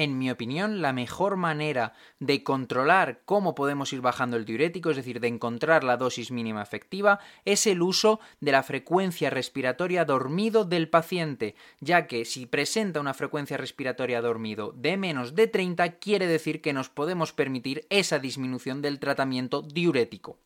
en mi opinión, la mejor manera de controlar cómo podemos ir bajando el diurético, es decir, de encontrar la dosis mínima efectiva, es el uso de la frecuencia respiratoria dormido del paciente, ya que si presenta una frecuencia respiratoria dormido de menos de 30, quiere decir que nos podemos permitir esa disminución del tratamiento diurético.